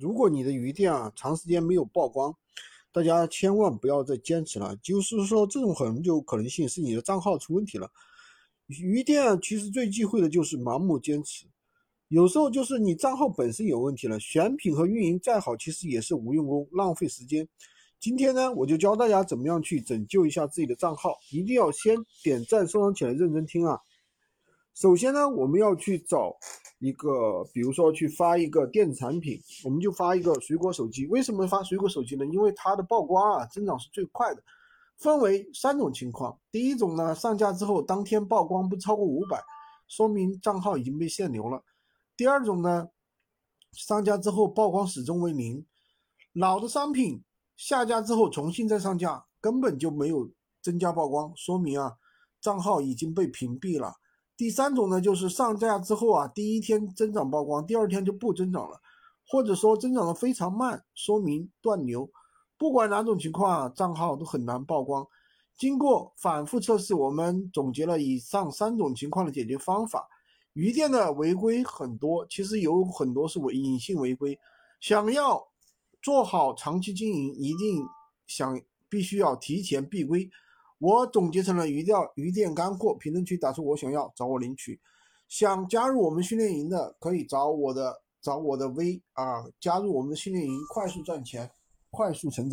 如果你的鱼店啊长时间没有曝光，大家千万不要再坚持了。就是说，这种很有可能性是你的账号出问题了。鱼店其实最忌讳的就是盲目坚持，有时候就是你账号本身有问题了，选品和运营再好，其实也是无用功，浪费时间。今天呢，我就教大家怎么样去拯救一下自己的账号，一定要先点赞收藏起来，认真听啊。首先呢，我们要去找一个，比如说去发一个电子产品，我们就发一个水果手机。为什么发水果手机呢？因为它的曝光啊增长是最快的。分为三种情况，第一种呢，上架之后当天曝光不超过五百，说明账号已经被限流了。第二种呢，上架之后曝光始终为零，老的商品下架之后重新再上架，根本就没有增加曝光，说明啊账号已经被屏蔽了。第三种呢，就是上架之后啊，第一天增长曝光，第二天就不增长了，或者说增长的非常慢，说明断流。不管哪种情况啊，账号都很难曝光。经过反复测试，我们总结了以上三种情况的解决方法。鱼店的违规很多，其实有很多是违隐性违规。想要做好长期经营，一定想必须要提前避规。我总结成了鱼钓鱼店干货，评论区打出我想要，找我领取。想加入我们训练营的，可以找我的找我的 V 啊，加入我们的训练营，快速赚钱，快速成长。